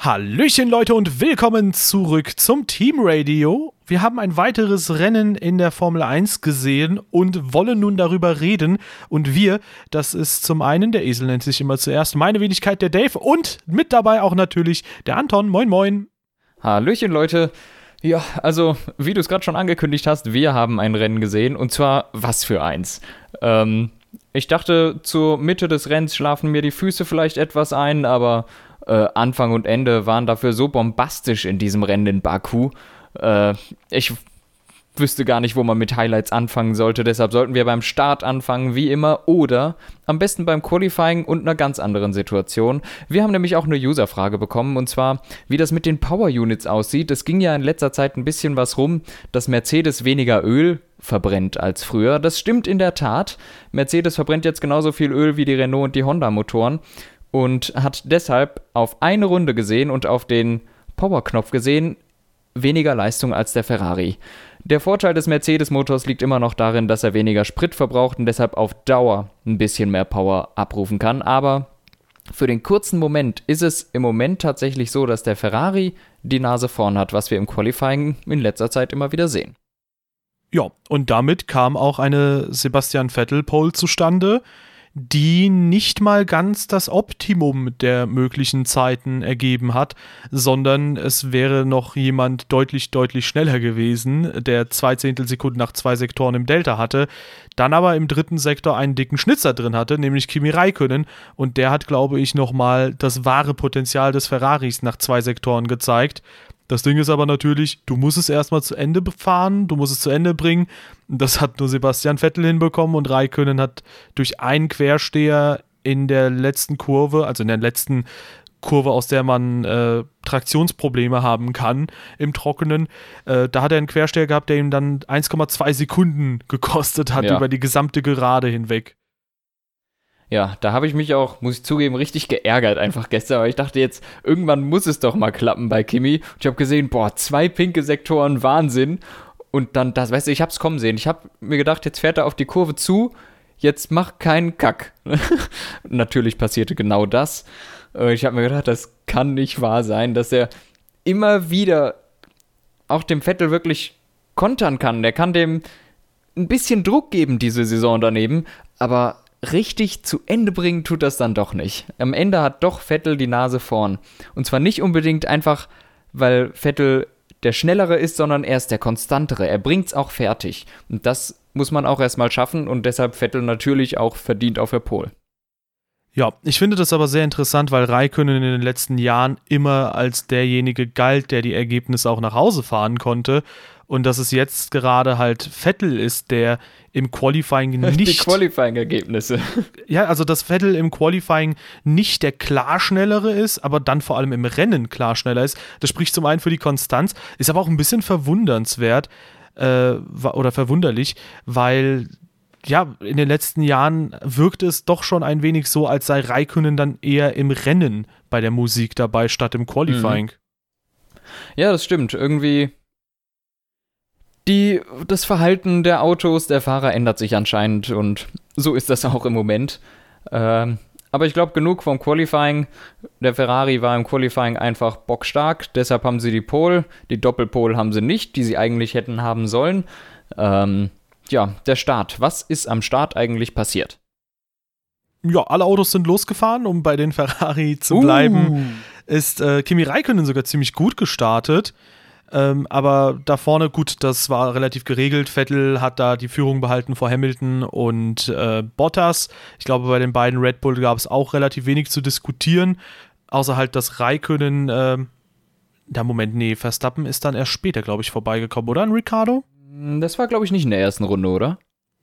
Hallöchen Leute und willkommen zurück zum Team Radio. Wir haben ein weiteres Rennen in der Formel 1 gesehen und wollen nun darüber reden. Und wir, das ist zum einen, der Esel nennt sich immer zuerst, meine Wenigkeit der Dave und mit dabei auch natürlich der Anton. Moin, moin. Hallöchen Leute. Ja, also wie du es gerade schon angekündigt hast, wir haben ein Rennen gesehen und zwar was für eins. Ähm, ich dachte, zur Mitte des Rennens schlafen mir die Füße vielleicht etwas ein, aber äh, Anfang und Ende waren dafür so bombastisch in diesem Rennen in Baku. Äh, ich wüsste gar nicht, wo man mit Highlights anfangen sollte. Deshalb sollten wir beim Start anfangen, wie immer, oder am besten beim Qualifying und einer ganz anderen Situation. Wir haben nämlich auch eine User-Frage bekommen, und zwar, wie das mit den Power Units aussieht. Es ging ja in letzter Zeit ein bisschen was rum, dass Mercedes weniger Öl verbrennt als früher. Das stimmt in der Tat. Mercedes verbrennt jetzt genauso viel Öl wie die Renault und die Honda-Motoren und hat deshalb auf eine Runde gesehen und auf den Powerknopf gesehen weniger Leistung als der Ferrari. Der Vorteil des Mercedes-Motors liegt immer noch darin, dass er weniger Sprit verbraucht und deshalb auf Dauer ein bisschen mehr Power abrufen kann. Aber für den kurzen Moment ist es im Moment tatsächlich so, dass der Ferrari die Nase vorn hat, was wir im Qualifying in letzter Zeit immer wieder sehen. Ja, und damit kam auch eine Sebastian Vettel-Pole zustande die nicht mal ganz das Optimum der möglichen Zeiten ergeben hat, sondern es wäre noch jemand deutlich, deutlich schneller gewesen, der zwei Zehntelsekunden nach zwei Sektoren im Delta hatte, dann aber im dritten Sektor einen dicken Schnitzer drin hatte, nämlich Kimi Räikkönen und der hat, glaube ich, nochmal das wahre Potenzial des Ferraris nach zwei Sektoren gezeigt. Das Ding ist aber natürlich, du musst es erstmal zu Ende fahren, du musst es zu Ende bringen. Das hat nur Sebastian Vettel hinbekommen und Raikönnen hat durch einen Quersteher in der letzten Kurve, also in der letzten Kurve, aus der man äh, Traktionsprobleme haben kann im Trockenen. Äh, da hat er einen Quersteher gehabt, der ihm dann 1,2 Sekunden gekostet hat ja. über die gesamte Gerade hinweg. Ja, da habe ich mich auch, muss ich zugeben, richtig geärgert einfach gestern, weil ich dachte jetzt, irgendwann muss es doch mal klappen bei Kimi. Und ich habe gesehen, boah, zwei pinke Sektoren, Wahnsinn. Und dann, das, weißt du, ich habe es kommen sehen. Ich habe mir gedacht, jetzt fährt er auf die Kurve zu, jetzt mach keinen Kack. Natürlich passierte genau das. Ich habe mir gedacht, das kann nicht wahr sein, dass er immer wieder auch dem Vettel wirklich kontern kann. Der kann dem ein bisschen Druck geben, diese Saison daneben, aber richtig zu Ende bringen tut das dann doch nicht. Am Ende hat doch Vettel die Nase vorn. Und zwar nicht unbedingt einfach, weil Vettel der Schnellere ist, sondern er ist der Konstantere. Er bringt's auch fertig. Und das muss man auch erstmal schaffen und deshalb Vettel natürlich auch verdient auf der Pol. Ja, ich finde das aber sehr interessant, weil Raikkonen in den letzten Jahren immer als derjenige galt, der die Ergebnisse auch nach Hause fahren konnte und dass es jetzt gerade halt Vettel ist, der im Qualifying nicht. Die Qualifying-Ergebnisse. Ja, also dass Vettel im Qualifying nicht der klar schnellere ist, aber dann vor allem im Rennen klar schneller ist. Das spricht zum einen für die Konstanz, ist aber auch ein bisschen verwundernswert äh, oder verwunderlich, weil ja, in den letzten Jahren wirkt es doch schon ein wenig so, als sei Raikönnen dann eher im Rennen bei der Musik dabei, statt im Qualifying. Mhm. Ja, das stimmt. Irgendwie die, das Verhalten der Autos, der Fahrer ändert sich anscheinend und so ist das auch im Moment. Ähm, aber ich glaube, genug vom Qualifying. Der Ferrari war im Qualifying einfach bockstark, deshalb haben sie die Pole. Die Doppelpole haben sie nicht, die sie eigentlich hätten haben sollen. Ähm, ja, der Start. Was ist am Start eigentlich passiert? Ja, alle Autos sind losgefahren, um bei den Ferrari zu bleiben. Uh. Ist äh, Kimi Räikkönen sogar ziemlich gut gestartet. Ähm, aber da vorne, gut, das war relativ geregelt. Vettel hat da die Führung behalten vor Hamilton und äh, Bottas. Ich glaube, bei den beiden Red Bull gab es auch relativ wenig zu diskutieren. Außer halt, dass Raikönnen, äh, Moment, nee, Verstappen ist dann erst später, glaube ich, vorbeigekommen, oder? An Ricardo? Das war, glaube ich, nicht in der ersten Runde, oder?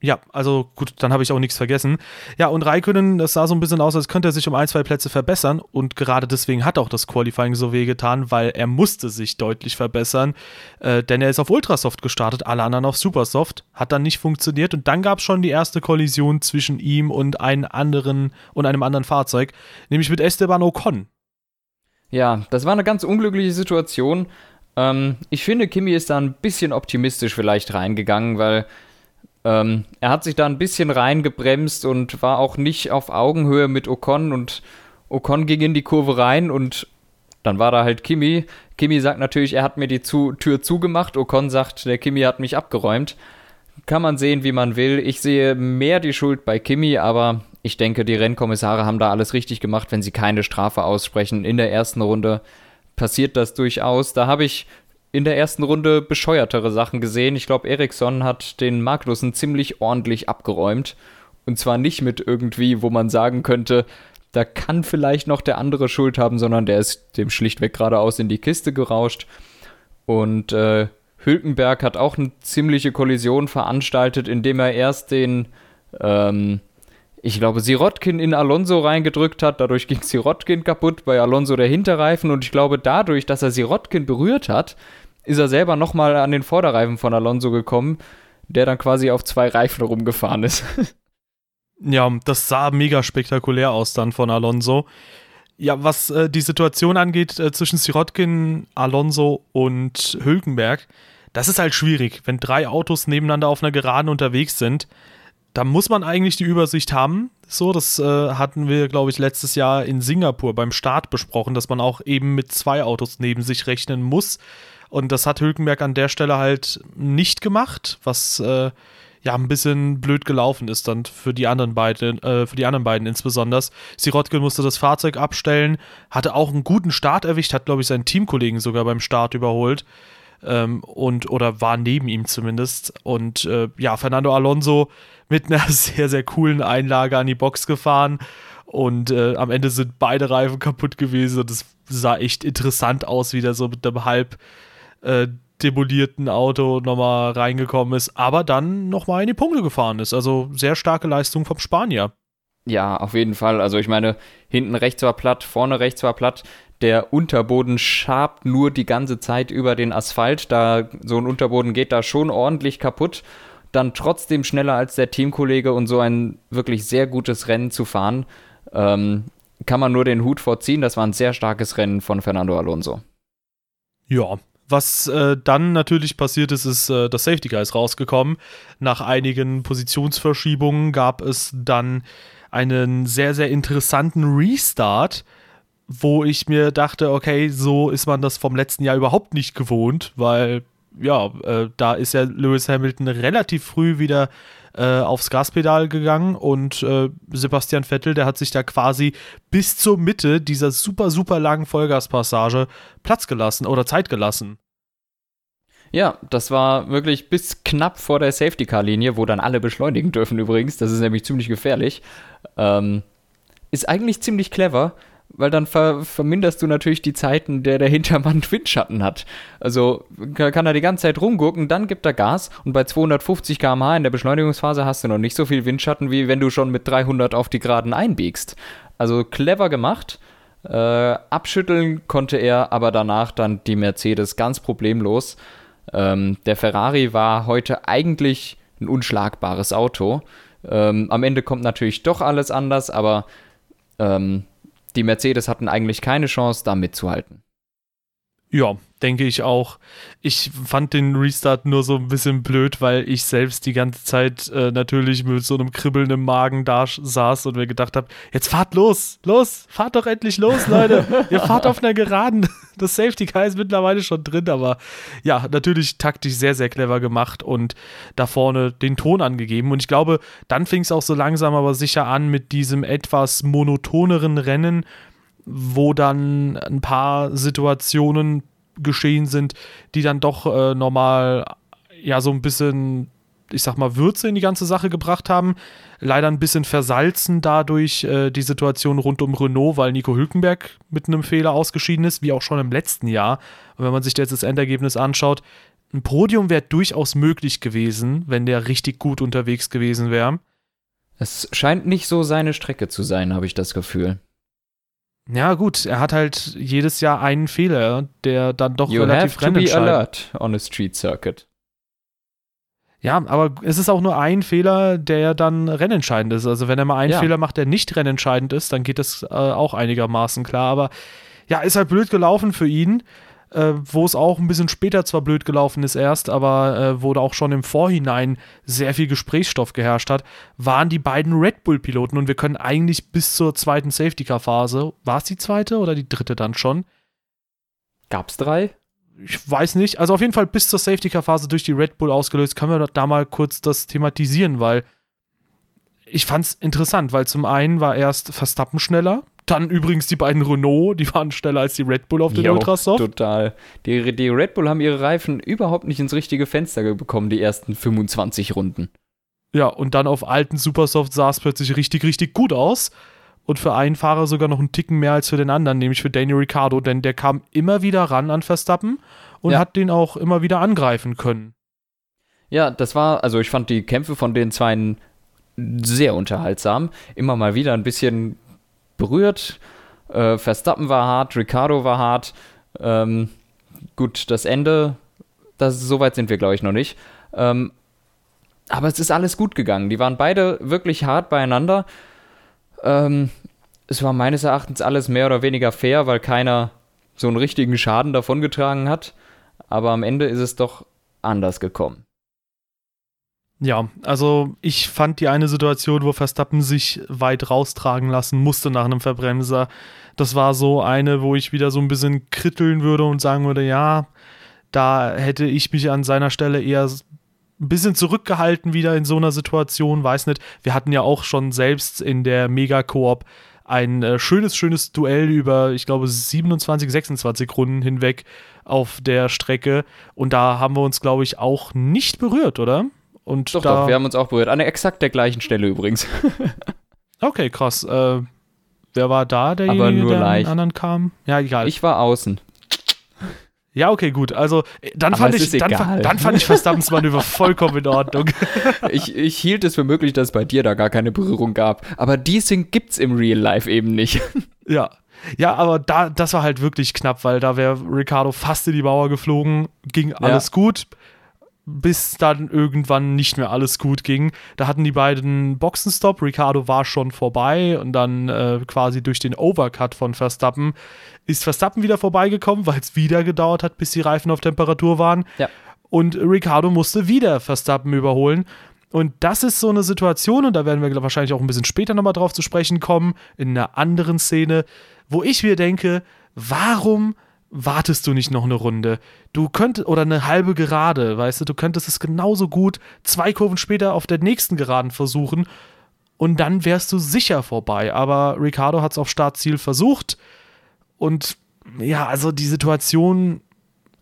Ja, also gut, dann habe ich auch nichts vergessen. Ja, und Raikönnen, das sah so ein bisschen aus, als könnte er sich um ein, zwei Plätze verbessern. Und gerade deswegen hat auch das Qualifying so wehgetan, weil er musste sich deutlich verbessern. Äh, denn er ist auf Ultrasoft gestartet, alle anderen auf Supersoft. Hat dann nicht funktioniert. Und dann gab es schon die erste Kollision zwischen ihm und einem anderen und einem anderen Fahrzeug, nämlich mit Esteban Ocon. Ja, das war eine ganz unglückliche Situation. Ähm, ich finde, Kimi ist da ein bisschen optimistisch vielleicht reingegangen, weil ähm, er hat sich da ein bisschen reingebremst und war auch nicht auf Augenhöhe mit Ocon und Ocon ging in die Kurve rein und dann war da halt Kimi. Kimi sagt natürlich, er hat mir die zu Tür zugemacht. Ocon sagt, der Kimi hat mich abgeräumt. Kann man sehen, wie man will. Ich sehe mehr die Schuld bei Kimi, aber ich denke, die Rennkommissare haben da alles richtig gemacht, wenn sie keine Strafe aussprechen. In der ersten Runde passiert das durchaus. Da habe ich in der ersten Runde bescheuertere Sachen gesehen. Ich glaube, Eriksson hat den Magnussen ziemlich ordentlich abgeräumt. Und zwar nicht mit irgendwie, wo man sagen könnte, da kann vielleicht noch der andere Schuld haben, sondern der ist dem schlichtweg geradeaus in die Kiste gerauscht. Und äh, Hülkenberg hat auch eine ziemliche Kollision veranstaltet, indem er erst den, ähm, ich glaube, Sirotkin in Alonso reingedrückt hat. Dadurch ging Sirotkin kaputt, bei Alonso der Hinterreifen. Und ich glaube, dadurch, dass er Sirotkin berührt hat, ist er selber nochmal an den Vorderreifen von Alonso gekommen, der dann quasi auf zwei Reifen rumgefahren ist. Ja, das sah mega spektakulär aus dann von Alonso. Ja, was äh, die Situation angeht äh, zwischen Sirotkin, Alonso und Hülkenberg, das ist halt schwierig. Wenn drei Autos nebeneinander auf einer Geraden unterwegs sind, da muss man eigentlich die Übersicht haben. So, das äh, hatten wir, glaube ich, letztes Jahr in Singapur beim Start besprochen, dass man auch eben mit zwei Autos neben sich rechnen muss. Und das hat Hülkenberg an der Stelle halt nicht gemacht, was äh, ja ein bisschen blöd gelaufen ist dann für die anderen beiden, äh, für die anderen beiden insbesondere. Sirotkin musste das Fahrzeug abstellen, hatte auch einen guten Start erwischt, hat glaube ich seinen Teamkollegen sogar beim Start überholt ähm, und oder war neben ihm zumindest und äh, ja Fernando Alonso mit einer sehr sehr coolen Einlage an die Box gefahren und äh, am Ende sind beide Reifen kaputt gewesen und es sah echt interessant aus, wie der so mit einem halb äh, demolierten Auto nochmal reingekommen ist, aber dann nochmal in die Punkte gefahren ist. Also sehr starke Leistung vom Spanier. Ja, auf jeden Fall. Also ich meine, hinten rechts war platt, vorne rechts war platt. Der Unterboden schabt nur die ganze Zeit über den Asphalt. Da so ein Unterboden geht da schon ordentlich kaputt. Dann trotzdem schneller als der Teamkollege und so ein wirklich sehr gutes Rennen zu fahren, ähm, kann man nur den Hut vorziehen. Das war ein sehr starkes Rennen von Fernando Alonso. Ja, was äh, dann natürlich passiert ist, ist, äh, das Safety Car ist rausgekommen. Nach einigen Positionsverschiebungen gab es dann einen sehr, sehr interessanten Restart, wo ich mir dachte, okay, so ist man das vom letzten Jahr überhaupt nicht gewohnt, weil ja, äh, da ist ja Lewis Hamilton relativ früh wieder äh, aufs Gaspedal gegangen und äh, Sebastian Vettel, der hat sich da quasi bis zur Mitte dieser super, super langen Vollgaspassage Platz gelassen oder Zeit gelassen. Ja, das war wirklich bis knapp vor der Safety-Car-Linie, wo dann alle beschleunigen dürfen übrigens. Das ist nämlich ziemlich gefährlich. Ähm, ist eigentlich ziemlich clever, weil dann ver verminderst du natürlich die Zeiten, der der Hintermann Windschatten hat. Also kann er die ganze Zeit rumgucken, dann gibt er Gas und bei 250 km/h in der Beschleunigungsphase hast du noch nicht so viel Windschatten, wie wenn du schon mit 300 auf die Geraden einbiegst. Also clever gemacht. Äh, abschütteln konnte er aber danach dann die Mercedes ganz problemlos. Ähm, der Ferrari war heute eigentlich ein unschlagbares Auto. Ähm, am Ende kommt natürlich doch alles anders, aber ähm, die Mercedes hatten eigentlich keine Chance, da mitzuhalten. Ja, denke ich auch. Ich fand den Restart nur so ein bisschen blöd, weil ich selbst die ganze Zeit äh, natürlich mit so einem Kribbeln im Magen da saß und mir gedacht habe, jetzt fahrt los, los, fahrt doch endlich los, Leute. Ihr fahrt auf einer Geraden. Das Safety Car ist mittlerweile schon drin, aber ja, natürlich taktisch sehr, sehr clever gemacht und da vorne den Ton angegeben. Und ich glaube, dann fing es auch so langsam aber sicher an mit diesem etwas monotoneren Rennen wo dann ein paar Situationen geschehen sind, die dann doch äh, nochmal ja so ein bisschen, ich sag mal, Würze in die ganze Sache gebracht haben. Leider ein bisschen versalzen dadurch äh, die Situation rund um Renault, weil Nico Hülkenberg mit einem Fehler ausgeschieden ist, wie auch schon im letzten Jahr. Und wenn man sich jetzt das Endergebnis anschaut, ein Podium wäre durchaus möglich gewesen, wenn der richtig gut unterwegs gewesen wäre. Es scheint nicht so seine Strecke zu sein, habe ich das Gefühl. Ja, gut, er hat halt jedes Jahr einen Fehler, der dann doch you relativ have to be alert on a street circuit. Ja, aber es ist auch nur ein Fehler, der dann rennentscheidend ist. Also wenn er mal einen ja. Fehler macht, der nicht rennentscheidend ist, dann geht das äh, auch einigermaßen klar. Aber ja, ist halt blöd gelaufen für ihn äh, wo es auch ein bisschen später zwar blöd gelaufen ist erst, aber äh, wo da auch schon im Vorhinein sehr viel Gesprächsstoff geherrscht hat, waren die beiden Red Bull-Piloten und wir können eigentlich bis zur zweiten Safety-Car-Phase, war es die zweite oder die dritte dann schon? Gab es drei? Ich weiß nicht. Also auf jeden Fall bis zur Safety-Car-Phase durch die Red Bull ausgelöst. Können wir da mal kurz das thematisieren, weil ich fand es interessant, weil zum einen war erst Verstappen schneller, dann übrigens die beiden Renault, die waren schneller als die Red Bull auf den Jo, Ultrasoft. Total. Die, die Red Bull haben ihre Reifen überhaupt nicht ins richtige Fenster bekommen, die ersten 25 Runden. Ja, und dann auf alten Supersoft sah es plötzlich richtig, richtig gut aus. Und für einen Fahrer sogar noch einen Ticken mehr als für den anderen, nämlich für Daniel Ricciardo, denn der kam immer wieder ran an Verstappen und Ja. hat den auch immer wieder angreifen können. Ja, das war, also ich fand die Kämpfe von den Zweien sehr unterhaltsam. Immer mal wieder ein bisschen berührt. Äh, Verstappen war hart, Ricardo war hart. Ähm, gut, das Ende, das, so weit sind wir, glaube ich, noch nicht. Ähm, aber es ist alles gut gegangen. Die waren beide wirklich hart beieinander. Ähm, es war meines Erachtens alles mehr oder weniger fair, weil keiner so einen richtigen Schaden davongetragen hat. Aber am Ende ist es doch anders gekommen. Ja, also ich fand die eine Situation, wo Verstappen sich weit raustragen lassen musste nach einem Verbremser, das war so eine, wo ich wieder so ein bisschen kritteln würde und sagen würde, ja, da hätte ich mich an seiner Stelle eher ein bisschen zurückgehalten wieder in so einer Situation, weiß nicht. Wir hatten ja auch schon selbst in der Mega-Koop ein äh, schönes, schönes Duell über, ich glaube, 27, 26 Runden hinweg auf der Strecke. Und da haben wir uns, glaube ich, auch nicht berührt, oder? Und Doch, da, doch, wir haben uns auch berührt. An der exakt der gleichen Stelle übrigens. Okay, krass. Äh, wer war da, derjenige, Aber nur der leicht. anderen kam? Ja, egal. Ich war außen. ja, okay, gut. Also, äh, dann, fand es ich, dann, dann fand ich Verstappens Manöver vollkommen in Ordnung. Ich, ich hielt es für möglich, dass es bei dir da gar keine Berührung gab. Aber Ding gibt's im Real Life eben nicht. ja. Ja, aber da, das war halt wirklich knapp, weil da wäre Ricardo fast in die Mauer geflogen, ging alles gut, bis dann irgendwann nicht mehr alles gut ging. Da hatten die beiden Boxenstopp, Ricardo war schon vorbei und dann äh, quasi durch den Overcut von Verstappen ist Verstappen wieder vorbeigekommen, weil es wieder gedauert hat, bis die Reifen auf Temperatur waren. Ja. Und Ricardo musste wieder Verstappen überholen. Und das ist so eine Situation, und da werden wir wahrscheinlich auch ein bisschen später nochmal drauf zu sprechen kommen, in einer anderen Szene, wo ich mir denke, warum wartest du nicht noch eine Runde? Du könntest, oder eine halbe Gerade, weißt du, du könntest es genauso gut zwei Kurven später auf der nächsten Geraden versuchen und dann wärst du sicher vorbei. Aber Ricardo hat es auf Startziel versucht und ja, also die Situation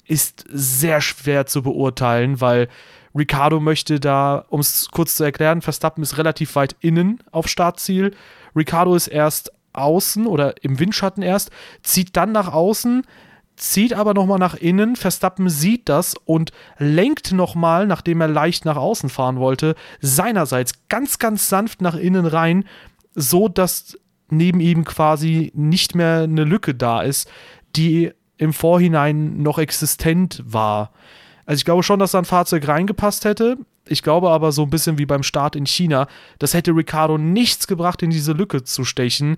ist sehr schwer zu beurteilen, weil Ricardo möchte da, um es kurz zu erklären, Verstappen ist relativ weit innen auf Startziel. Ricardo ist erst außen oder im Windschatten erst, zieht dann nach außen, zieht aber nochmal nach innen. Verstappen sieht das und lenkt nochmal, nachdem er leicht nach außen fahren wollte, seinerseits ganz, ganz sanft nach innen rein, so dass neben ihm quasi nicht mehr eine Lücke da ist, die im Vorhinein noch existent war. Also ich glaube schon, dass da ein Fahrzeug reingepasst hätte. Ich glaube aber so ein bisschen wie beim Start in China, das hätte Ricardo nichts gebracht, in diese Lücke zu stechen.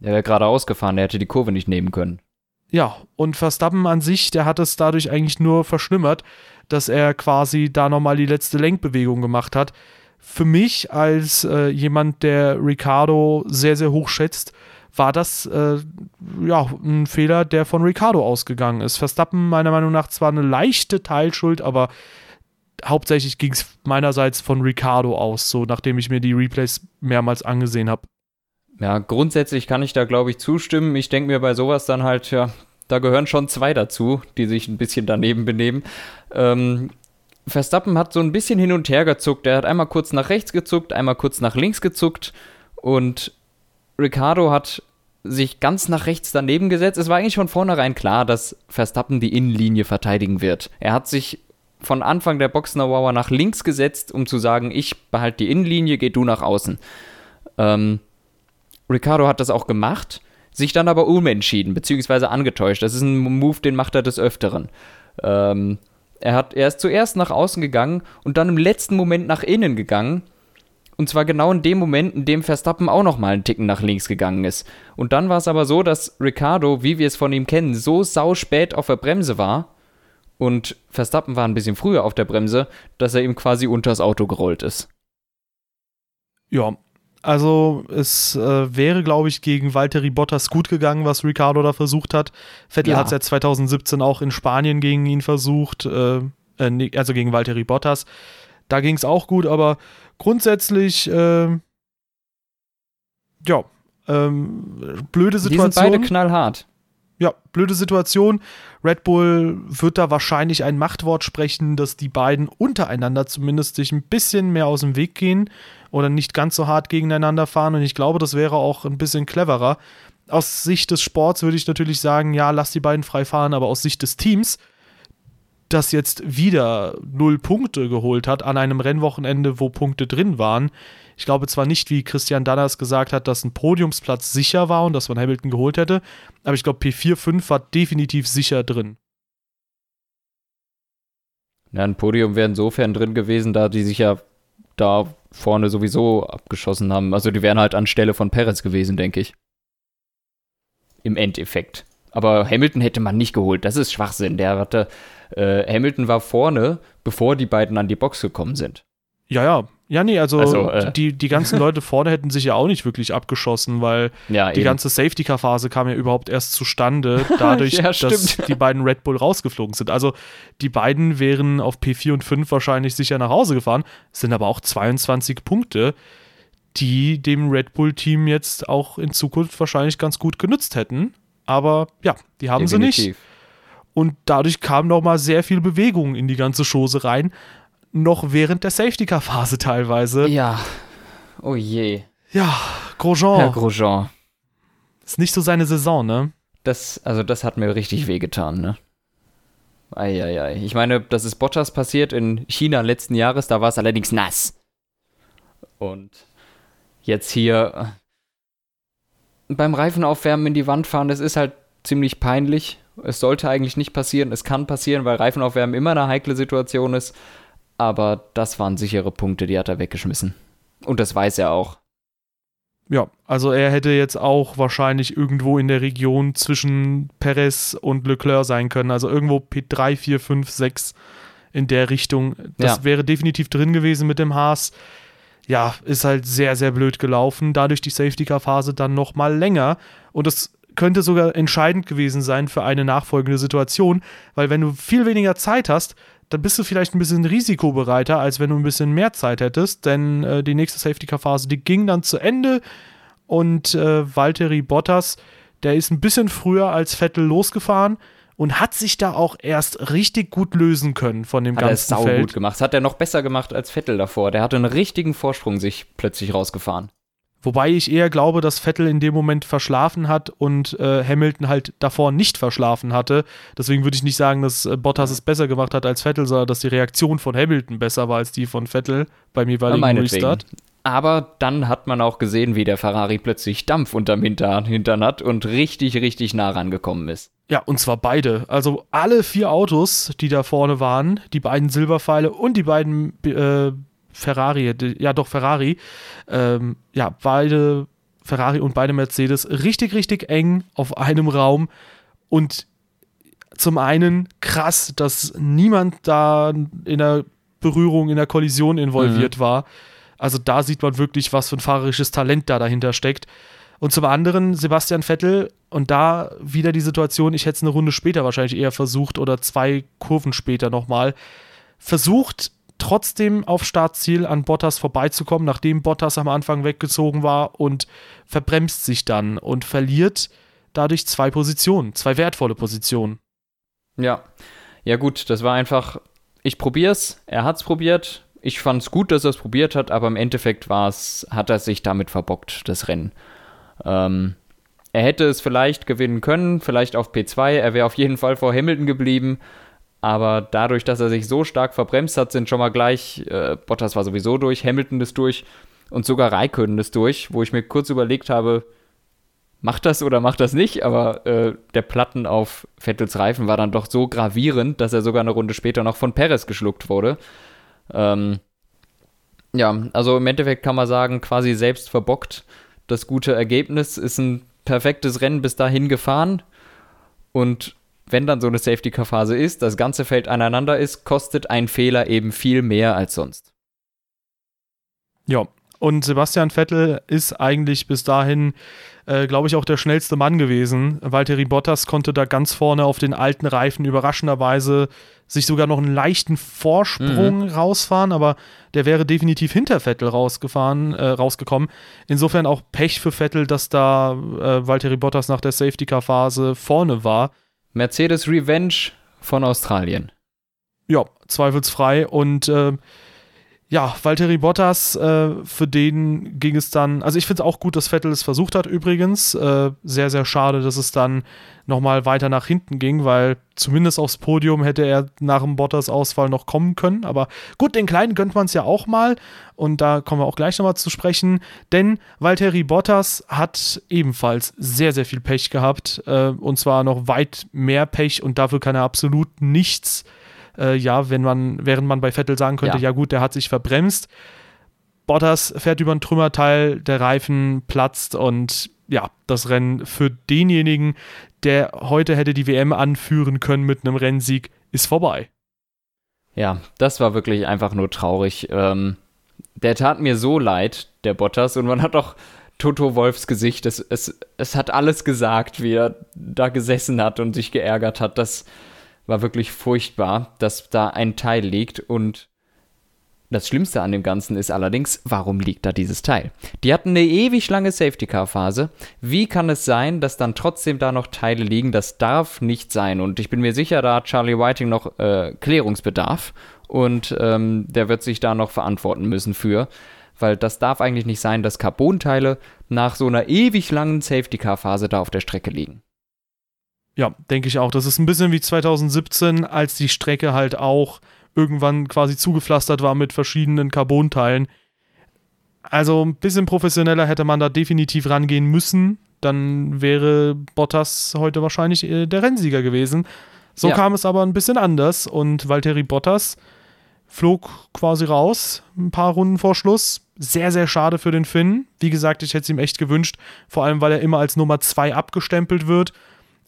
Der wäre gerade ausgefahren, der hätte die Kurve nicht nehmen können. Ja, und Verstappen an sich, der hat es dadurch eigentlich nur verschlimmert, dass er quasi da nochmal die letzte Lenkbewegung gemacht hat. Für mich als äh, jemand, der Ricardo sehr, sehr hoch schätzt, war das äh, ja ein Fehler, der von Ricardo ausgegangen ist. Verstappen meiner Meinung nach zwar eine leichte Teilschuld, aber hauptsächlich ging es meinerseits von Ricardo aus, so nachdem ich mir die Replays mehrmals angesehen habe. Ja, grundsätzlich kann ich da, glaube ich, zustimmen. Ich denke mir bei sowas dann halt, ja, da gehören schon zwei dazu, die sich ein bisschen daneben benehmen. Ähm, Verstappen hat so ein bisschen hin und her gezuckt. Er hat einmal kurz nach rechts gezuckt, einmal kurz nach links gezuckt und Ricardo hat sich ganz nach rechts daneben gesetzt. Es war eigentlich von vornherein klar, dass Verstappen die Innenlinie verteidigen wird. Er hat sich von Anfang der Boxenauer nach links gesetzt, um zu sagen, ich behalte die Innenlinie, geh du nach außen. Ähm, Ricardo hat das auch gemacht, sich dann aber umentschieden, beziehungsweise angetäuscht. Das ist ein Move, den macht er des Öfteren. Ähm, er, hat, er ist zuerst nach außen gegangen und dann im letzten Moment nach innen gegangen. Und zwar genau in dem Moment, in dem Verstappen auch nochmal einen Ticken nach links gegangen ist. Und dann war es aber so, dass Ricardo, wie wir es von ihm kennen, so sau spät auf der Bremse war und Verstappen war ein bisschen früher auf der Bremse, dass er ihm quasi unters Auto gerollt ist. Ja, Also es äh, wäre, glaube ich, gegen Valtteri Bottas gut gegangen, was Ricardo da versucht hat. Vettel Ja. hat es ja 2017 auch in Spanien gegen ihn versucht, äh, äh, also gegen Valtteri Bottas. Da ging es auch gut, aber grundsätzlich, äh, ja, ähm, blöde Die sind Situation. beide knallhart. Ja, blöde Situation. Red Bull wird da wahrscheinlich ein Machtwort sprechen, dass die beiden untereinander zumindest sich ein bisschen mehr aus dem Weg gehen oder nicht ganz so hart gegeneinander fahren. Und ich glaube, das wäre auch ein bisschen cleverer. Aus Sicht des Sports würde ich natürlich sagen, ja, lass die beiden frei fahren, aber aus Sicht des Teams, das jetzt wieder null Punkte geholt hat an einem Rennwochenende, wo Punkte drin waren. Ich glaube zwar nicht, wie Christian Danners gesagt hat, dass ein Podiumsplatz sicher war und dass man Hamilton geholt hätte, aber ich glaube, P4, 5 war definitiv sicher drin. Ja, ein Podium wäre insofern drin gewesen, da die sich ja da vorne sowieso abgeschossen haben. Also die wären halt anstelle von Perez gewesen, denke ich. Im Endeffekt. Aber Hamilton hätte man nicht geholt. Das ist Schwachsinn. Der hatte, äh, Hamilton war vorne, bevor die beiden an die Box gekommen sind. Ja, ja. Ja, nee, also, Also, äh. die, die ganzen Leute vorne hätten sich ja auch nicht wirklich abgeschossen, weil Ja, die eben. ganze Safety-Car-Phase kam ja überhaupt erst zustande, dadurch, Ja, dass die beiden Red Bull rausgeflogen sind. Also die beiden wären auf P4 und 5 wahrscheinlich sicher nach Hause gefahren, Es sind aber auch 22 Punkte, die dem Red Bull-Team jetzt auch in Zukunft wahrscheinlich ganz gut genützt hätten. Aber ja, die haben sie nicht. Definitiv. Und dadurch kam nochmal sehr viel Bewegung in die ganze Chose rein. Noch während der Safety-Car-Phase teilweise. Ja. Oh je. Ja, Grosjean. Herr Grosjean. ist nicht so seine Saison, ne? Das, also das hat mir richtig wehgetan, ne? Eieiei. Ich meine, das ist Bottas passiert in China letzten Jahres, da war es allerdings nass. Und jetzt hier äh, beim Reifenaufwärmen in die Wand fahren, das ist halt ziemlich peinlich. Es sollte eigentlich nicht passieren, es kann passieren, weil Reifenaufwärmen immer eine heikle Situation ist. Aber das waren sichere Punkte, die hat er weggeschmissen. Und das weiß er auch. Ja, also er hätte jetzt auch wahrscheinlich irgendwo in der Region zwischen Perez und Leclerc sein können. Also irgendwo P3, 4, 5, 6 in der Richtung. Das Ja. wäre definitiv drin gewesen mit dem Haas. Ja, ist halt sehr, sehr blöd gelaufen. Dadurch die Safety-Car-Phase dann noch mal länger. Und das könnte sogar entscheidend gewesen sein für eine nachfolgende Situation, weil wenn du viel weniger Zeit hast, dann bist du vielleicht ein bisschen risikobereiter, als wenn du ein bisschen mehr Zeit hättest, denn äh, die nächste Safety-Car-Phase, die ging dann zu Ende und äh, Valtteri Bottas, der ist ein bisschen früher als Vettel losgefahren und hat sich da auch erst richtig gut lösen können von dem Hat er es ganzen sau Feld. gut gemacht. Das hat er noch besser gemacht als Vettel davor. Der hatte einen richtigen Vorsprung sich plötzlich rausgefahren. Wobei ich eher glaube, dass Vettel in dem Moment verschlafen hat und äh, Hamilton halt davor nicht verschlafen hatte. Deswegen würde ich nicht sagen, dass äh, Bottas es besser gemacht hat als Vettel, sondern dass die Reaktion von Hamilton besser war als die von Vettel beim jeweiligen. Restart. Aber dann hat man auch gesehen, wie der Ferrari plötzlich Dampf unterm Hintern, Hintern hat und richtig, richtig nah rangekommen ist. Ja, und zwar beide. Also alle vier Autos, die da vorne waren, die beiden Silberpfeile und die beiden äh, Ferrari, ja doch Ferrari, ähm, ja, beide Ferrari und beide Mercedes richtig, richtig eng auf einem Raum und zum einen krass, dass niemand da in der Berührung, in der Kollision involviert war. Also da sieht man wirklich, was für ein fahrerisches Talent da dahinter steckt. Und zum anderen Sebastian Vettel und da wieder die Situation, ich hätte es eine Runde später wahrscheinlich eher versucht oder zwei Kurven später nochmal, versucht trotzdem auf Startziel an Bottas vorbeizukommen, nachdem Bottas am Anfang weggezogen war und verbremst sich dann und verliert dadurch zwei Positionen, zwei wertvolle Positionen. Ja. Ja, gut, das war einfach, ich probier's, er hat's probiert. Ich fand's gut, dass er es probiert hat, aber im Endeffekt war's, hat er sich damit verbockt, das Rennen. Ähm, er hätte es vielleicht gewinnen können, vielleicht auf P2, er wäre auf jeden Fall vor Hamilton geblieben. Aber dadurch, dass er sich so stark verbremst hat, sind schon mal gleich, äh, Bottas war sowieso durch, Hamilton ist durch und sogar Raikkonen ist durch, wo ich mir kurz überlegt habe, macht das oder macht das nicht, aber äh, der Platten auf Vettels Reifen war dann doch so gravierend, dass er sogar eine Runde später noch von Perez geschluckt wurde. Ähm, ja, also im Endeffekt kann man sagen, quasi selbst verbockt. Das gute Ergebnis ist ein perfektes Rennen bis dahin gefahren und wenn dann so eine Safety-Car-Phase ist, das ganze Feld aneinander ist, kostet ein Fehler eben viel mehr als sonst. Ja, Und Sebastian Vettel ist eigentlich bis dahin, äh, glaube ich, auch der schnellste Mann gewesen. Valtteri Bottas konnte da ganz vorne auf den alten Reifen überraschenderweise sich sogar noch einen leichten Vorsprung mhm. rausfahren, aber der wäre definitiv hinter Vettel rausgefahren, äh, rausgekommen. Insofern auch Pech für Vettel, dass da äh, Valtteri Bottas nach der Safety-Car-Phase vorne war. Mercedes Revenge von Australien. Ja, zweifelsfrei. Und äh, ja, Valtteri Bottas, äh, für den ging es dann, also ich finde es auch gut, dass Vettel es versucht hat übrigens. Äh, sehr, sehr schade, dass es dann nochmal weiter nach hinten ging, weil zumindest aufs Podium hätte er nach dem Bottas-Ausfall noch kommen können. Aber gut, den Kleinen gönnt man es ja auch mal und da kommen wir auch gleich nochmal zu sprechen, denn Valtteri Bottas hat ebenfalls sehr, sehr viel Pech gehabt äh, und zwar noch weit mehr Pech und dafür kann er absolut nichts äh, ja, wenn man, während man bei Vettel sagen könnte, ja. ja gut, der hat sich verbremst. Bottas fährt über ein Trümmerteil, der Reifen platzt und ja, das Rennen für denjenigen, der heute hätte die WM anführen können mit einem Rennsieg, ist vorbei. Ja, das war wirklich einfach nur traurig. Ähm, der tat mir so leid, der Bottas, und man hat auch Toto Wolfs Gesicht, es, es, es hat alles gesagt, wie er da gesessen hat und sich geärgert hat. Das, war wirklich furchtbar, dass da ein Teil liegt und das Schlimmste an dem Ganzen ist allerdings, warum liegt da dieses Teil? Die hatten eine ewig lange Safety-Car-Phase. Wie kann es sein, dass dann trotzdem da noch Teile liegen? Das darf nicht sein. Und ich bin mir sicher, da hat Charlie Whiting noch äh, Klärungsbedarf. Und ähm, der wird sich da noch verantworten müssen für. Weil das darf eigentlich nicht sein, dass Carbonteile nach so einer ewig langen Safety-Car-Phase da auf der Strecke liegen. Ja, denke ich auch. Das ist ein bisschen wie 2017, als die Strecke halt auch irgendwann quasi zugepflastert war mit verschiedenen Carbonteilen. Also ein bisschen professioneller hätte man da definitiv rangehen müssen. Dann wäre Bottas heute wahrscheinlich äh, der Rennsieger gewesen. So ja. kam es aber ein bisschen anders und Valtteri Bottas flog quasi raus, ein paar Runden vor Schluss. Sehr, sehr schade für den Finn. Wie gesagt, ich hätte es ihm echt gewünscht, vor allem weil er immer als Nummer 2 abgestempelt wird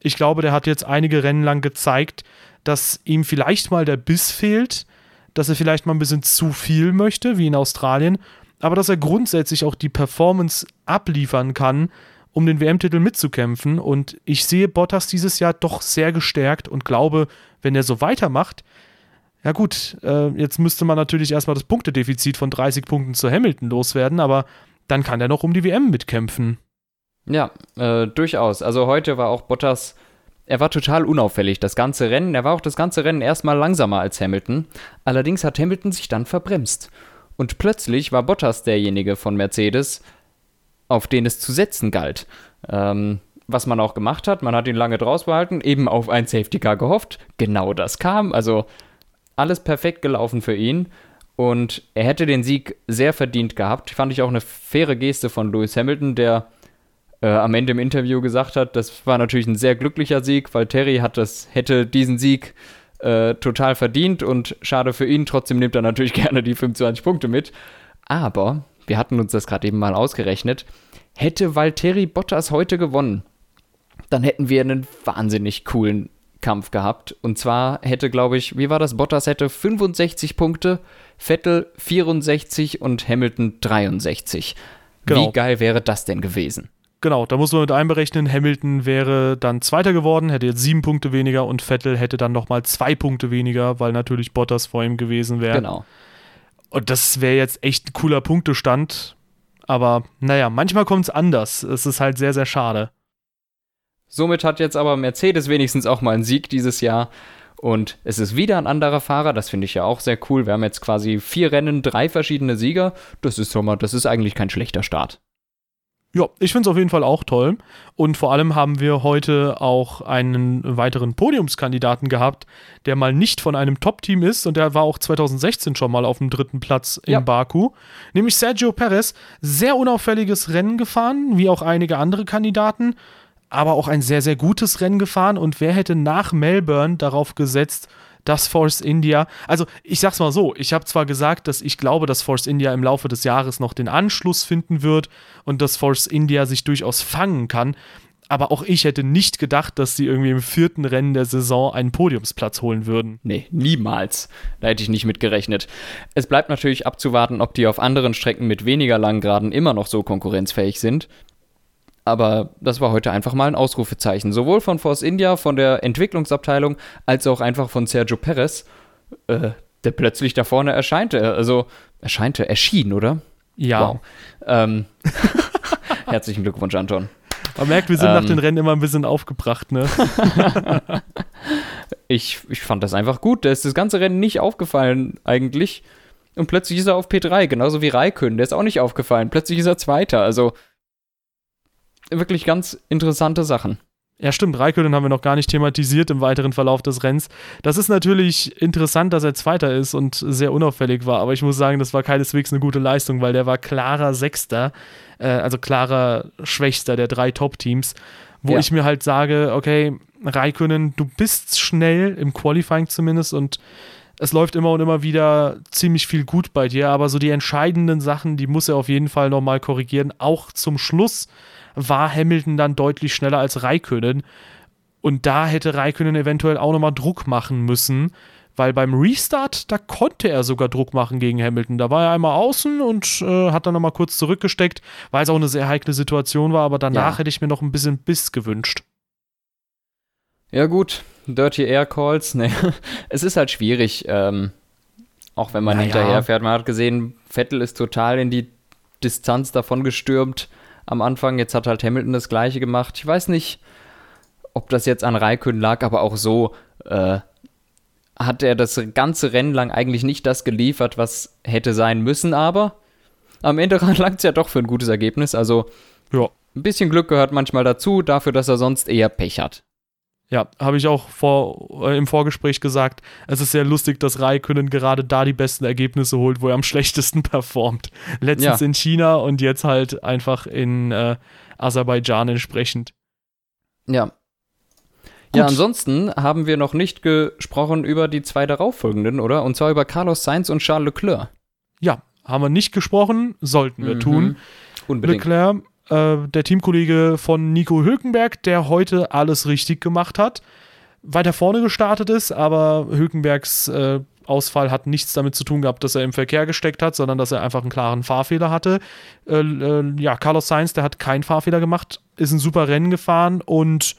ich glaube, der hat jetzt einige Rennen lang gezeigt, dass ihm vielleicht mal der Biss fehlt, dass er vielleicht mal ein bisschen zu viel möchte, wie in Australien, aber dass er grundsätzlich auch die Performance abliefern kann, um den WM-Titel mitzukämpfen. Und ich sehe Bottas dieses Jahr doch sehr gestärkt und glaube, wenn er so weitermacht, ja gut, äh, jetzt müsste man natürlich erstmal das Punktedefizit von 30 Punkten zu Hamilton loswerden, aber dann kann er noch um die WM mitkämpfen. Ja, äh, durchaus. Also heute war auch Bottas, er war total unauffällig, das ganze Rennen. Er war auch das ganze Rennen erstmal langsamer als Hamilton. Allerdings hat Hamilton sich dann verbremst. Und plötzlich war Bottas derjenige von Mercedes, auf den es zu setzen galt. Ähm, was man auch gemacht hat, man hat ihn lange draus behalten, eben auf ein Safety Car gehofft. Genau das kam. Also alles perfekt gelaufen für ihn. Und er hätte den Sieg sehr verdient gehabt. Fand ich auch eine faire Geste von Lewis Hamilton, der äh, am Ende im Interview gesagt hat, das war natürlich ein sehr glücklicher Sieg, weil Terry hat das, hätte diesen Sieg äh, total verdient und schade für ihn. Trotzdem nimmt er natürlich gerne die 25 Punkte mit. Aber wir hatten uns das gerade eben mal ausgerechnet. Hätte Valtteri Bottas heute gewonnen, dann hätten wir einen wahnsinnig coolen Kampf gehabt. Und zwar hätte, glaube ich, wie war das? Bottas hätte 65 Punkte, Vettel 64 und Hamilton 63. Genau. Wie geil wäre das denn gewesen? Genau, da muss man mit einberechnen, Hamilton wäre dann Zweiter geworden, hätte jetzt sieben Punkte weniger und Vettel hätte dann nochmal zwei Punkte weniger, weil natürlich Bottas vor ihm gewesen wäre. Genau. Und das wäre jetzt echt ein cooler Punktestand. Aber naja, manchmal kommt es anders. Es ist halt sehr, sehr schade. Somit hat jetzt aber Mercedes wenigstens auch mal einen Sieg dieses Jahr. Und es ist wieder ein anderer Fahrer, das finde ich ja auch sehr cool. Wir haben jetzt quasi vier Rennen, drei verschiedene Sieger. Das ist schon mal, das ist eigentlich kein schlechter Start. Ja, ich finde es auf jeden Fall auch toll. Und vor allem haben wir heute auch einen weiteren Podiumskandidaten gehabt, der mal nicht von einem Top-Team ist und der war auch 2016 schon mal auf dem dritten Platz in ja. Baku. Nämlich Sergio Perez. Sehr unauffälliges Rennen gefahren, wie auch einige andere Kandidaten, aber auch ein sehr, sehr gutes Rennen gefahren. Und wer hätte nach Melbourne darauf gesetzt, dass Force India, also ich sag's mal so, ich habe zwar gesagt, dass ich glaube, dass Force India im Laufe des Jahres noch den Anschluss finden wird und dass Force India sich durchaus fangen kann, aber auch ich hätte nicht gedacht, dass sie irgendwie im vierten Rennen der Saison einen Podiumsplatz holen würden. Nee, niemals. Da hätte ich nicht mit gerechnet. Es bleibt natürlich abzuwarten, ob die auf anderen Strecken mit weniger langen Geraden immer noch so konkurrenzfähig sind. Aber das war heute einfach mal ein Ausrufezeichen. Sowohl von Force India, von der Entwicklungsabteilung, als auch einfach von Sergio Perez, äh, der plötzlich da vorne erscheinte. Also, erscheinte, erschien, oder? Ja. Wow. Ähm, herzlichen Glückwunsch, Anton. Man merkt, wir sind Ähm. nach den Rennen immer ein bisschen aufgebracht, ne? Ich, ich fand das einfach gut. Da ist das ganze Rennen nicht aufgefallen, eigentlich. Und plötzlich ist er auf P3, genauso wie Raikön. Der ist auch nicht aufgefallen. Plötzlich ist er Zweiter. Also wirklich ganz interessante Sachen. Ja, stimmt. Raikkonen haben wir noch gar nicht thematisiert im weiteren Verlauf des Rennens. Das ist natürlich interessant, dass er Zweiter ist und sehr unauffällig war, aber ich muss sagen, das war keineswegs eine gute Leistung, weil der war klarer Sechster, äh, also klarer Schwächster der drei Top-Teams, wo Ja. ich mir halt sage, okay, Raikkonen, du bist schnell, im Qualifying zumindest, und es läuft immer und immer wieder ziemlich viel gut bei dir, aber so die entscheidenden Sachen, die muss er auf jeden Fall nochmal korrigieren. Auch zum Schluss war Hamilton dann deutlich schneller als Raikkonen. Und da hätte Raikkonen eventuell auch nochmal Druck machen müssen, weil beim Restart, da konnte er sogar Druck machen gegen Hamilton. Da war er einmal außen und äh, hat dann nochmal kurz zurückgesteckt, weil es auch eine sehr heikle Situation war, aber danach Ja. hätte ich mir noch ein bisschen Biss gewünscht. Ja, gut. Dirty Air Calls. Ne. Es ist halt schwierig. Ähm, auch wenn man Naja. hinterher fährt. Man hat gesehen, Vettel ist total in die Distanz davon gestürmt am Anfang. Jetzt hat halt Hamilton das Gleiche gemacht. Ich weiß nicht, ob das jetzt an Raikön lag, aber auch so äh, hat er das ganze Rennen lang eigentlich nicht das geliefert, was hätte sein müssen. Aber am Ende langt es ja doch für ein gutes Ergebnis. Also Ja. ein bisschen Glück gehört manchmal dazu, dafür, dass er sonst eher Pech hat. Ja, habe ich auch vor, äh, im Vorgespräch gesagt. Es ist sehr lustig, dass Raikkonen gerade da die besten Ergebnisse holt, wo er am schlechtesten performt. Letztens Ja. in China und jetzt halt einfach in äh, Aserbaidschan entsprechend. Ja. Ja, ansonsten haben wir noch nicht gesprochen über die zwei darauffolgenden, oder? Und zwar über Carlos Sainz und Charles Leclerc. Ja, haben wir nicht gesprochen, sollten wir Mhm. tun. Unbedingt. Leclerc, äh, der Teamkollege von Nico Hülkenberg, der heute alles richtig gemacht hat, weiter vorne gestartet ist, aber Hülkenbergs äh, Ausfall hat nichts damit zu tun gehabt, dass er im Verkehr gesteckt hat, sondern dass er einfach einen klaren Fahrfehler hatte. Äh, äh, ja, Carlos Sainz, der hat keinen Fahrfehler gemacht, ist ein super Rennen gefahren und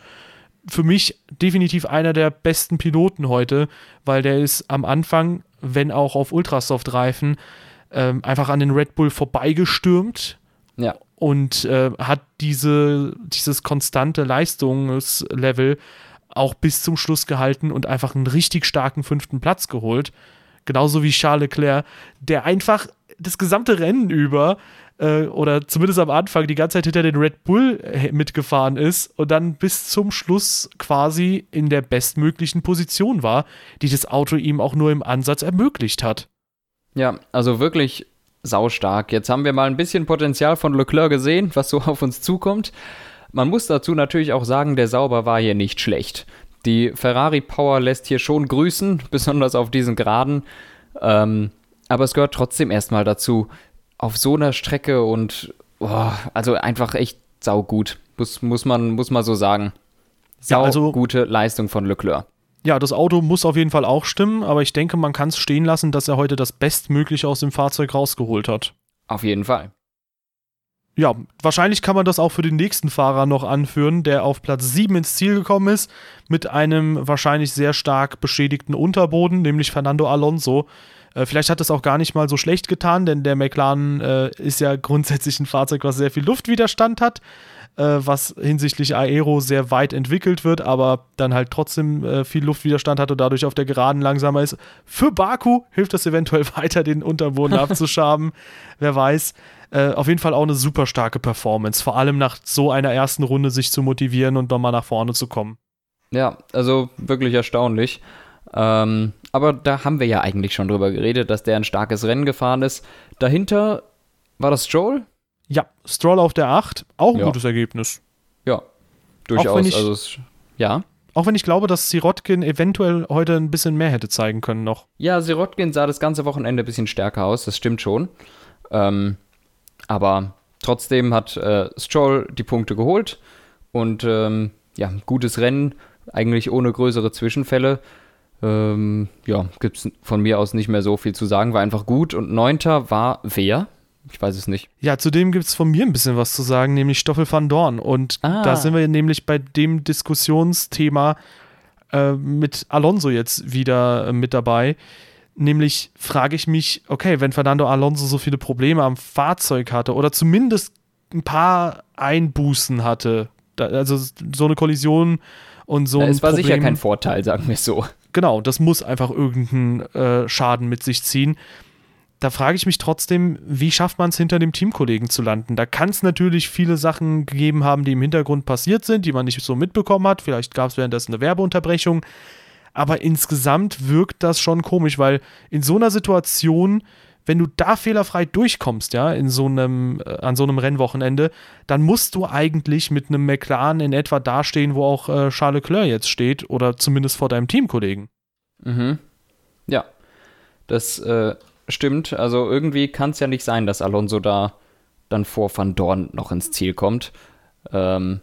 für mich definitiv einer der besten Piloten heute, weil der ist am Anfang, wenn auch auf Ultrasoft-Reifen, ähm, einfach an den Red Bull vorbeigestürmt Ja. Und äh, hat diese, dieses konstante Leistungslevel auch bis zum Schluss gehalten und einfach einen richtig starken fünften Platz geholt. Genauso wie Charles Leclerc, der einfach das gesamte Rennen über äh, oder zumindest am Anfang die ganze Zeit hinter den Red Bull äh, mitgefahren ist und dann bis zum Schluss quasi in der bestmöglichen Position war, die das Auto ihm auch nur im Ansatz ermöglicht hat. Ja, also wirklich saustark. Jetzt haben wir mal ein bisschen Potenzial von Leclerc gesehen, was so auf uns zukommt. Man muss dazu natürlich auch sagen, der Sauber war hier nicht schlecht. Die Ferrari Power lässt hier schon grüßen, besonders auf diesen Geraden. Ähm, aber es gehört trotzdem erstmal dazu, auf so einer Strecke und oh, also einfach echt saugut. Muss, muss, man, muss man so sagen. Ja, Sau also- gute Leistung von Leclerc. Ja, das Auto muss auf jeden Fall auch stimmen, aber ich denke, man kann es stehen lassen, dass er heute das Bestmögliche aus dem Fahrzeug rausgeholt hat. Auf jeden Fall. Ja, wahrscheinlich kann man das auch für den nächsten Fahrer noch anführen, der auf Platz 7 ins Ziel gekommen ist, mit einem wahrscheinlich sehr stark beschädigten Unterboden, nämlich Fernando Alonso. Äh, vielleicht hat es auch gar nicht mal so schlecht getan, denn der McLaren äh, ist ja grundsätzlich ein Fahrzeug, was sehr viel Luftwiderstand hat, was hinsichtlich Aero sehr weit entwickelt wird, aber dann halt trotzdem äh, viel Luftwiderstand hat und dadurch auf der Geraden langsamer ist. Für Baku hilft das eventuell weiter, den Unterboden abzuschaben, wer weiß. Äh, auf jeden Fall auch eine super starke Performance, vor allem nach so einer ersten Runde sich zu motivieren und nochmal nach vorne zu kommen. Ja, also wirklich erstaunlich. Ähm, aber da haben wir ja eigentlich schon drüber geredet, dass der ein starkes Rennen gefahren ist. Dahinter war das Stroll? Ja, Stroll auf der 8, auch ein Ja. gutes Ergebnis. Ja, durchaus. wenn ich- also es, ja. Auch wenn ich glaube, dass Sirotkin eventuell heute ein bisschen mehr hätte zeigen können noch. Ja, Sirotkin sah das ganze Wochenende ein bisschen stärker aus, das stimmt schon. Ähm, aber trotzdem hat äh, Stroll die Punkte geholt Und ähm, ja, gutes Rennen, eigentlich ohne größere Zwischenfälle. Ähm, ja, gibt es von mir aus nicht mehr so viel zu sagen, war einfach gut. Und neunter war wer? Ich weiß es nicht. Ja, zudem gibt es von mir ein bisschen was zu sagen, nämlich Stoffel van Dorn. Und ah. da sind wir nämlich bei dem Diskussionsthema äh, mit Alonso jetzt wieder äh, mit dabei. Nämlich frage ich mich, okay, wenn Fernando Alonso so viele Probleme am Fahrzeug hatte oder zumindest ein paar Einbußen hatte, da, also so eine Kollision und so. Es war Problem, sicher kein Vorteil, sagen wir so. Genau, das muss einfach irgendeinen äh, Schaden mit sich ziehen da frage ich mich trotzdem, wie schafft man es hinter dem Teamkollegen zu landen? Da kann es natürlich viele Sachen gegeben haben, die im Hintergrund passiert sind, die man nicht so mitbekommen hat. Vielleicht gab es währenddessen eine Werbeunterbrechung. Aber insgesamt wirkt das schon komisch, weil in so einer Situation, wenn du da fehlerfrei durchkommst, ja, in so einem, äh, an so einem Rennwochenende, dann musst du eigentlich mit einem McLaren in etwa dastehen, wo auch äh, Charles Leclerc jetzt steht oder zumindest vor deinem Teamkollegen. Mhm. Ja. Das äh, stimmt. Also irgendwie kann es ja nicht sein, dass Alonso da dann vor Van Dorn noch ins Ziel kommt. Ähm,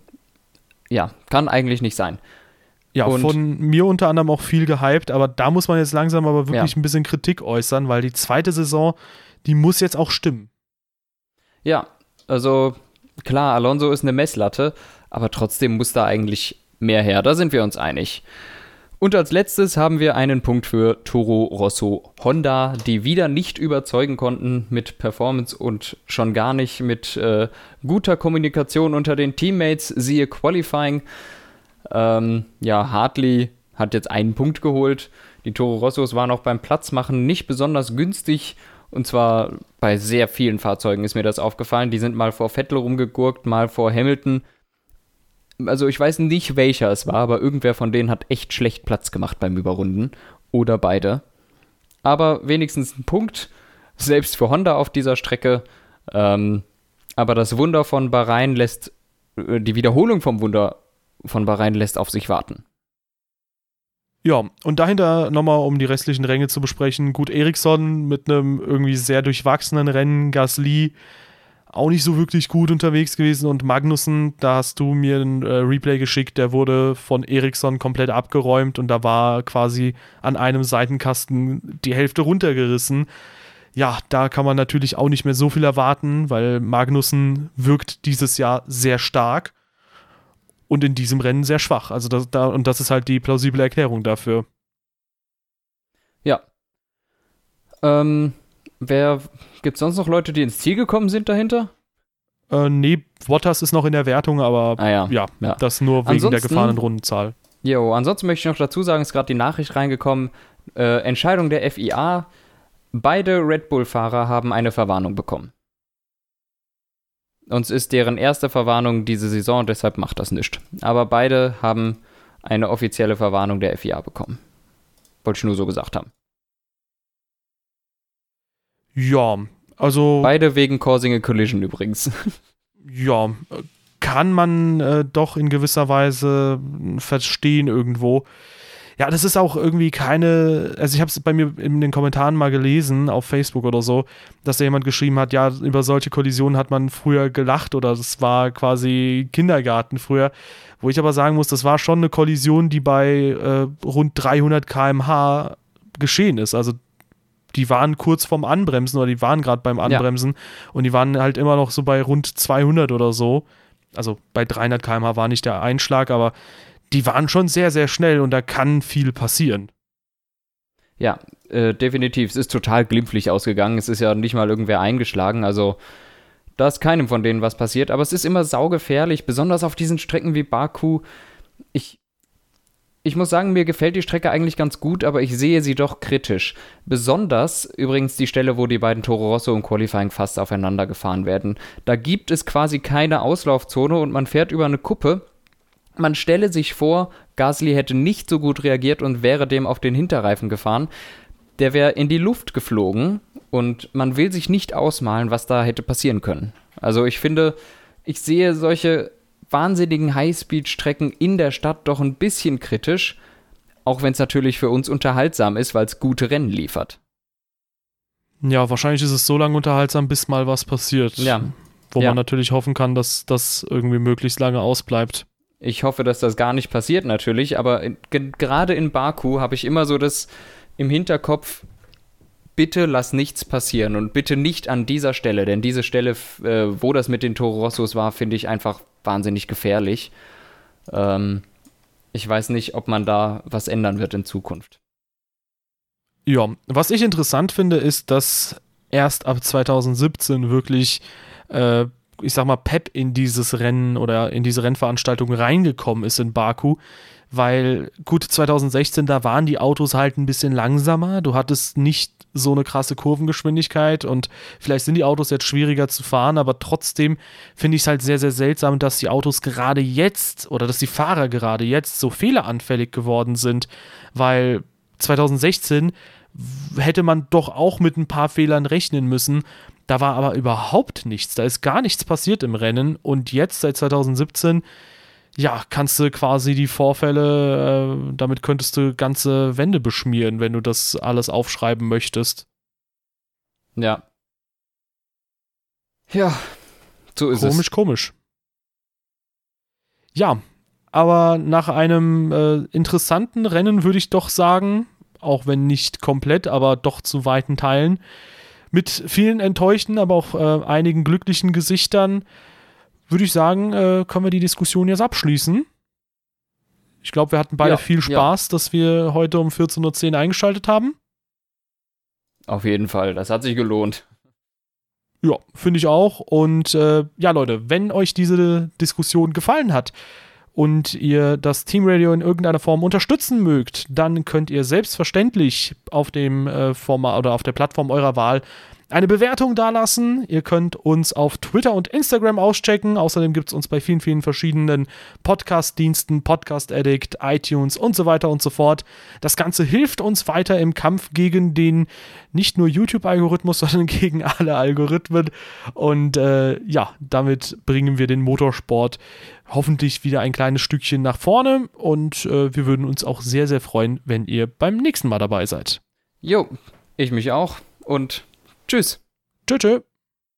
ja, kann eigentlich nicht sein. Ja, und von mir unter anderem auch viel gehypt, aber da muss man jetzt langsam aber wirklich ja. ein bisschen Kritik äußern, weil die zweite Saison, die muss jetzt auch stimmen. Ja, also klar, Alonso ist eine Messlatte, aber trotzdem muss da eigentlich mehr her, da sind wir uns einig. Und als letztes haben wir einen Punkt für Toro Rosso Honda, die wieder nicht überzeugen konnten mit Performance und schon gar nicht mit äh, guter Kommunikation unter den Teammates, siehe Qualifying. Ähm, ja, Hartley hat jetzt einen Punkt geholt. Die Toro Rossos waren auch beim Platzmachen nicht besonders günstig. Und zwar bei sehr vielen Fahrzeugen ist mir das aufgefallen. Die sind mal vor Vettel rumgegurkt, mal vor Hamilton also ich weiß nicht, welcher es war, aber irgendwer von denen hat echt schlecht Platz gemacht beim Überrunden. Oder beide. Aber wenigstens ein Punkt, selbst für Honda auf dieser Strecke. Ähm, aber das Wunder von Bahrain lässt, äh, die Wiederholung vom Wunder von Bahrain lässt auf sich warten. Ja, und dahinter nochmal, um die restlichen Ränge zu besprechen, gut, Ericsson mit einem irgendwie sehr durchwachsenen Rennen, Gasly auch nicht so wirklich gut unterwegs gewesen. Und Magnussen, da hast du mir ein äh, Replay geschickt, der wurde von Ericsson komplett abgeräumt und da war quasi an einem Seitenkasten die Hälfte runtergerissen. Ja, da kann man natürlich auch nicht mehr so viel erwarten, weil Magnussen wirkt dieses Jahr sehr stark und in diesem Rennen sehr schwach. Also das, da, und das ist halt die plausible Erklärung dafür. Ja. Ähm, wer gibt es sonst noch Leute, die ins Ziel gekommen sind dahinter? Äh, nee, Wattas ist noch in der Wertung, aber ah, ja. Ja, ja. das nur wegen ansonsten, der gefahrenen Rundenzahl. Jo, ansonsten möchte ich noch dazu sagen, ist gerade die Nachricht reingekommen, äh, Entscheidung der FIA, beide Red Bull-Fahrer haben eine Verwarnung bekommen. Uns ist deren erste Verwarnung diese Saison deshalb macht das nichts. Aber beide haben eine offizielle Verwarnung der FIA bekommen. Wollte ich nur so gesagt haben. Ja, also. Beide wegen Causing a Collision übrigens. Ja, kann man äh, doch in gewisser Weise verstehen irgendwo. Ja, das ist auch irgendwie keine, also ich habe es bei mir in den Kommentaren mal gelesen, auf Facebook oder so, dass da jemand geschrieben hat, ja, über solche Kollisionen hat man früher gelacht oder das war quasi Kindergarten früher, wo ich aber sagen muss, das war schon eine Kollision, die bei äh, rund 300 km/h geschehen ist. Also die waren kurz vorm Anbremsen oder die waren gerade beim Anbremsen ja. und die waren halt immer noch so bei rund 200 oder so. Also bei 300 km/h war nicht der Einschlag, aber die waren schon sehr, sehr schnell und da kann viel passieren. Ja, äh, definitiv. Es ist total glimpflich ausgegangen. Es ist ja nicht mal irgendwer eingeschlagen. Also da ist keinem von denen was passiert. Aber es ist immer saugefährlich, besonders auf diesen Strecken wie Baku. Ich ich muss sagen, mir gefällt die Strecke eigentlich ganz gut, aber ich sehe sie doch kritisch. Besonders übrigens die Stelle, wo die beiden Toro Rosso im Qualifying fast aufeinander gefahren werden. Da gibt es quasi keine Auslaufzone und man fährt über eine Kuppe. Man stelle sich vor, Gasly hätte nicht so gut reagiert und wäre dem auf den Hinterreifen gefahren. Der wäre in die Luft geflogen und man will sich nicht ausmalen, was da hätte passieren können. Also ich finde, ich sehe solche wahnsinnigen Highspeed-Strecken in der Stadt doch ein bisschen kritisch, auch wenn es natürlich für uns unterhaltsam ist, weil es gute Rennen liefert. Ja, wahrscheinlich ist es so lange unterhaltsam, bis mal was passiert. Ja. Wo ja. man natürlich hoffen kann, dass das irgendwie möglichst lange ausbleibt. Ich hoffe, dass das gar nicht passiert natürlich, aber in, gerade in Baku habe ich immer so das im Hinterkopf, bitte lass nichts passieren und bitte nicht an dieser Stelle, denn diese Stelle, äh, wo das mit den Toro Rossos war, finde ich einfach wahnsinnig gefährlich. Ähm, ich weiß nicht, ob man da was ändern wird in Zukunft. Ja, was ich interessant finde, ist, dass erst ab 2017 wirklich, äh, ich sag mal, Pep in dieses Rennen oder in diese Rennveranstaltung reingekommen ist in Baku. Weil, gut, 2016, da waren die Autos halt ein bisschen langsamer. Du hattest nicht so eine krasse Kurvengeschwindigkeit und vielleicht sind die Autos jetzt schwieriger zu fahren, aber trotzdem finde ich es halt sehr, sehr seltsam, dass die Autos gerade jetzt oder dass die Fahrer gerade jetzt so fehleranfällig geworden sind, weil 2016 hätte man doch auch mit ein paar Fehlern rechnen müssen. Da war aber überhaupt nichts. Da ist gar nichts passiert im Rennen. Und jetzt, seit 2017, ja, kannst du quasi die Vorfälle, äh, damit könntest du ganze Wände beschmieren, wenn du das alles aufschreiben möchtest. Ja. Ja, so ist komisch, es. Komisch, komisch. Ja, aber nach einem äh, interessanten Rennen würde ich doch sagen, auch wenn nicht komplett, aber doch zu weiten Teilen. Mit vielen enttäuschten, aber auch äh, einigen glücklichen Gesichtern würde ich sagen, äh, können wir die Diskussion jetzt abschließen. Ich glaube, wir hatten beide ja, viel Spaß, ja. dass wir heute um 14.10 Uhr eingeschaltet haben. Auf jeden Fall, das hat sich gelohnt. Ja, finde ich auch. Und äh, ja, Leute, wenn euch diese Diskussion gefallen hat, und ihr das Team Radio in irgendeiner Form unterstützen mögt, dann könnt ihr selbstverständlich auf dem äh, Format oder auf der Plattform eurer Wahl eine Bewertung dalassen. Ihr könnt uns auf Twitter und Instagram auschecken. Außerdem gibt es uns bei vielen, vielen verschiedenen Podcast-Diensten, Podcast Addict, iTunes und so weiter und so fort. Das Ganze hilft uns weiter im Kampf gegen den nicht nur YouTube-Algorithmus, sondern gegen alle Algorithmen. Und äh, ja, damit bringen wir den Motorsport hoffentlich wieder ein kleines Stückchen nach vorne. Und äh, wir würden uns auch sehr, sehr freuen, wenn ihr beim nächsten Mal dabei seid. Jo, ich mich auch. Und Tschüss. Tschüss. tschüss.